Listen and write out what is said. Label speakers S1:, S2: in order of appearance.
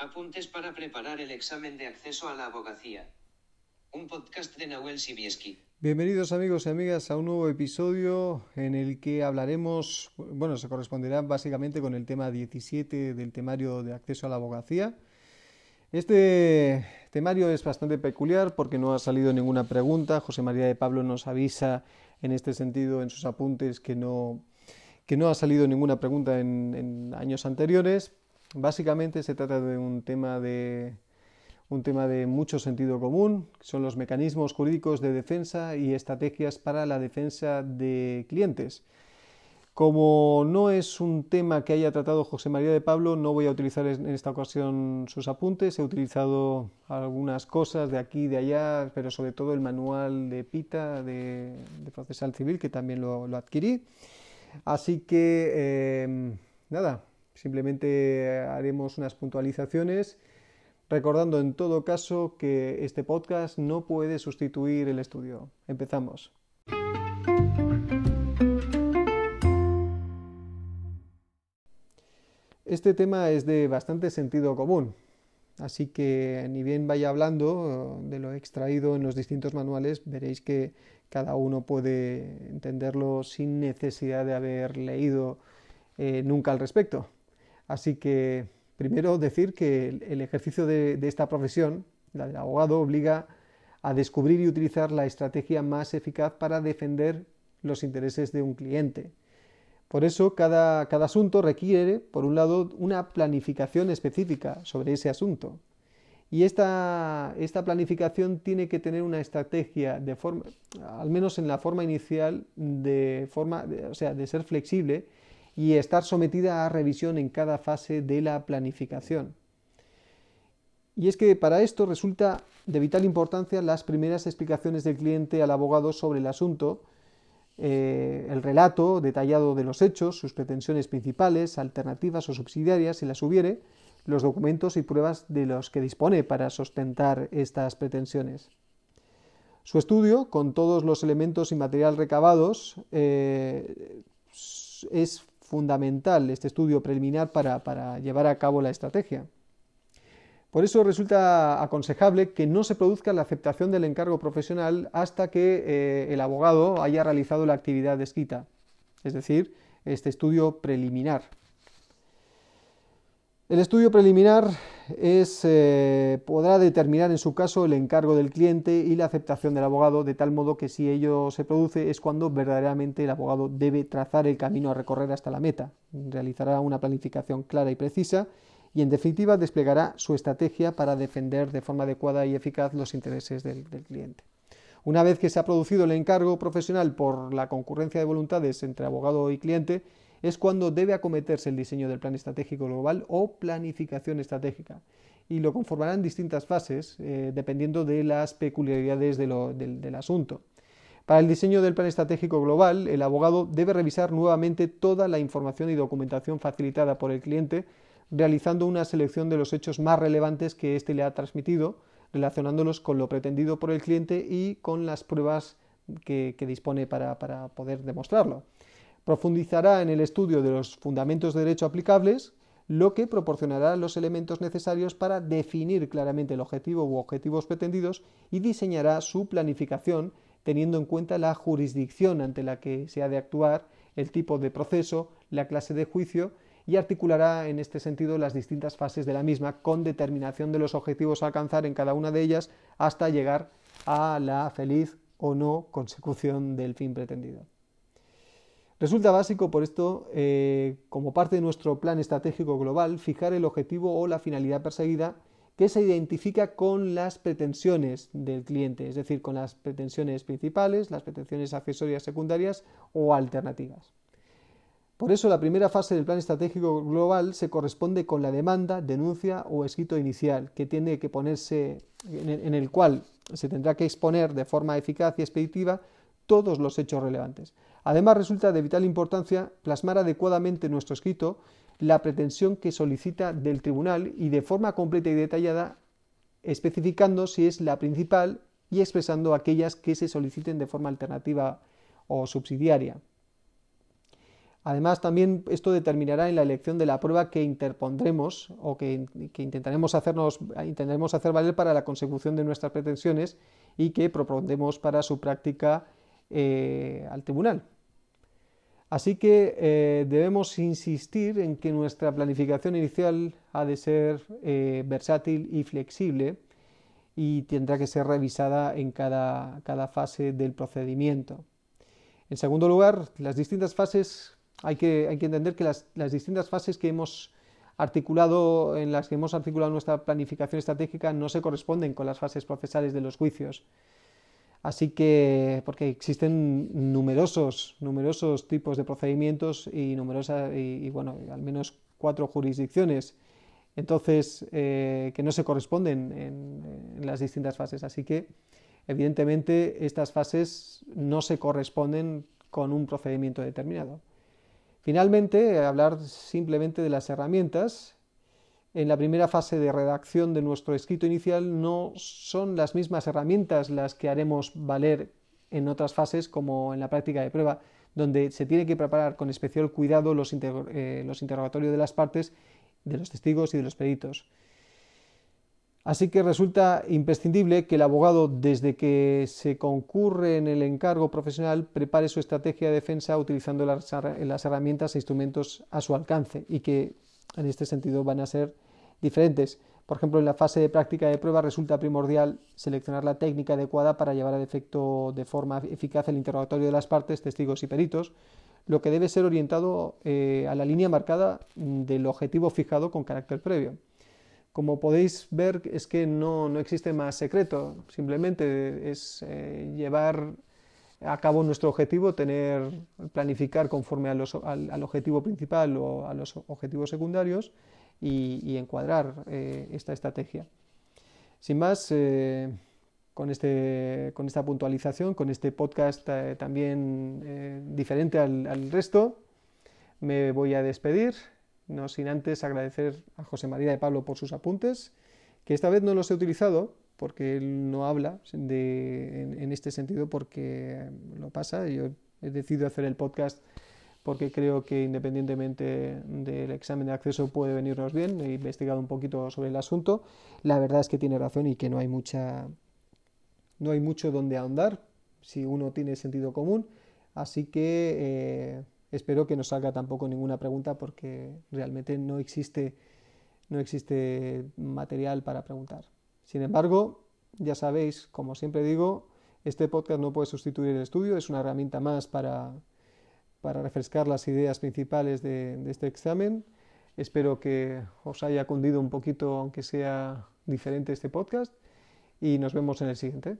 S1: Apuntes para preparar el examen de acceso a la abogacía. Un podcast de Nahuel Sibieski.
S2: Bienvenidos amigos y amigas a un nuevo episodio en el que hablaremos, bueno, se corresponderá básicamente con el tema 17 del temario de acceso a la abogacía. Este temario es bastante peculiar porque no ha salido ninguna pregunta. José María de Pablo nos avisa en este sentido en sus apuntes que no, que no ha salido ninguna pregunta en, en años anteriores, Básicamente se trata de un tema de, un tema de mucho sentido común, son los mecanismos jurídicos de defensa y estrategias para la defensa de clientes. Como no es un tema que haya tratado José María de Pablo, no voy a utilizar en esta ocasión sus apuntes. He utilizado algunas cosas de aquí y de allá, pero sobre todo el manual de PITA de, Procesal Civil, que también lo, adquirí. Así que, eh, nada, Simplemente haremos unas puntualizaciones recordando en todo caso que este podcast no puede sustituir el estudio. Empezamos. Este tema es de bastante sentido común, así que ni bien vaya hablando de lo extraído en los distintos manuales, veréis que cada uno puede entenderlo sin necesidad de haber leído eh, nunca al respecto. Así que primero decir que el ejercicio de, esta profesión, la del abogado, obliga a descubrir y utilizar la estrategia más eficaz para defender los intereses de un cliente. Por eso, cada, asunto requiere, por un lado, una planificación específica sobre ese asunto. Y esta, planificación tiene que tener una estrategia, de forma, al menos en la forma inicial, de, forma, o sea, de ser flexible y estar sometida a revisión en cada fase de la planificación. Y es que para esto resulta de vital importancia las primeras explicaciones del cliente al abogado sobre el asunto, eh, el relato detallado de los hechos, sus pretensiones principales, alternativas o subsidiarias, si las hubiere, los documentos y pruebas de los que dispone para sustentar estas pretensiones. Su estudio, con todos los elementos y material recabados, eh, es fundamental este estudio preliminar para, llevar a cabo la estrategia. Por eso resulta aconsejable que no se produzca la aceptación del encargo profesional hasta que eh, el abogado haya realizado la actividad descrita, es decir, este estudio preliminar. El estudio preliminar eh, podrá determinar en su caso el encargo del cliente y la aceptación del abogado, de tal modo que si ello se produce es cuando verdaderamente el abogado debe trazar el camino a recorrer hasta la meta. Realizará una planificación clara y precisa y en definitiva desplegará su estrategia para defender de forma adecuada y eficaz los intereses del cliente. Una vez que se ha producido el encargo profesional por la concurrencia de voluntades entre abogado y cliente, es cuando debe acometerse el diseño del plan estratégico global o planificación estratégica. Y lo conformarán distintas fases, eh, dependiendo de las peculiaridades del, asunto. Para el diseño del plan estratégico global, el abogado debe revisar nuevamente toda la información y documentación facilitada por el cliente, realizando una selección de los hechos más relevantes que éste le ha transmitido, relacionándolos con lo pretendido por el cliente y con las pruebas que, dispone para poder demostrarlo. Profundizará en el estudio de los fundamentos de derecho aplicables, lo que proporcionará los elementos necesarios para definir claramente el objetivo u objetivos pretendidos y diseñará su planificación teniendo en cuenta la jurisdicción ante la que se ha de actuar, el tipo de proceso, la clase de juicio y articulará en este sentido las distintas fases de la misma con determinación de los objetivos a alcanzar en cada una de ellas hasta llegar a la feliz o no consecución del fin pretendido. Resulta básico, por esto, eh, como parte de nuestro plan estratégico global, fijar el objetivo o la finalidad perseguida que se identifica con las pretensiones del cliente, es decir, con las pretensiones principales, las pretensiones accesorias secundarias o alternativas. Por eso la primera fase del plan estratégico global se corresponde con la demanda, denuncia o escrito inicial, que tiene que ponerse en el cual se tendrá que exponer de forma eficaz y expeditiva todos los hechos relevantes. Además, resulta de vital importancia plasmar adecuadamente nuestro escrito la pretensión que solicita del tribunal y de forma completa y detallada, especificando si es la principal y expresando aquellas que se soliciten de forma alternativa o subsidiaria. Además, también esto determinará en la elección de la prueba que interpondremos o que, intentaremos hacer valer para la consecución de nuestras pretensiones y que propondremos para su práctica eh, al tribunal. Así que eh, debemos insistir en que nuestra planificación inicial ha de ser eh, versátil y flexible y tendrá que ser revisada en cada, cada fase del procedimiento. En segundo lugar, las distintas fases hay que, hay que entender que las, distintas fases que hemos articulado, en las que hemos articulado nuestra planificación estratégica no se corresponden con las fases procesales de los juicios. Así que, porque existen numerosos, numerosos tipos de procedimientos y numerosas, y, bueno, al menos cuatro jurisdicciones, entonces, eh, que no se corresponden en, en, las distintas fases. Así que, evidentemente, estas fases no se corresponden con un procedimiento determinado. Finalmente, hablar simplemente de las herramientas. En la primera fase de redacción de nuestro escrito inicial no son las mismas herramientas las que haremos valer en otras fases, como en la práctica de prueba, donde se tiene que preparar con especial cuidado los, eh, los interrogatorios de las partes, de los testigos y de los peritos. Así que resulta imprescindible que el abogado, desde que se concurre en el encargo profesional, prepare su estrategia de defensa utilizando las, herramientas e instrumentos a su alcance y que en este sentido van a ser diferentes. Por ejemplo, en la fase de práctica de prueba resulta primordial seleccionar la técnica adecuada para llevar a efecto de forma eficaz el interrogatorio de las partes, testigos y peritos, lo que debe ser orientado eh, a la línea marcada del objetivo fijado con carácter previo. Como podéis ver, es que no, existe más secreto, simplemente es eh, llevar a cabo nuestro objetivo, tener, planificar conforme al, objetivo principal o a los objetivos secundarios y, encuadrar eh, esta estrategia. Sin más, eh, con, este, con, esta puntualización, con este podcast también diferente al resto, me voy a despedir no sin antes agradecer a José María de Pablo por sus apuntes, que esta vez no los he utilizado porque él no habla en, este sentido porque lo pasa. Yo he decidido hacer el podcast porque creo que independientemente del examen de acceso puede venirnos bien. He investigado un poquito sobre el asunto. La verdad es que tiene razón y que no hay mucha no hay mucho donde ahondar si uno tiene sentido común. Así que eh, Espero que no salga tampoco ninguna pregunta porque realmente no existe, no existe material para preguntar. Sin embargo, ya sabéis, como siempre digo, este podcast no puede sustituir el estudio, es una herramienta más para, para refrescar las ideas principales de, de este examen. Espero que os haya cundido un poquito, aunque sea diferente este podcast, y nos vemos en el siguiente.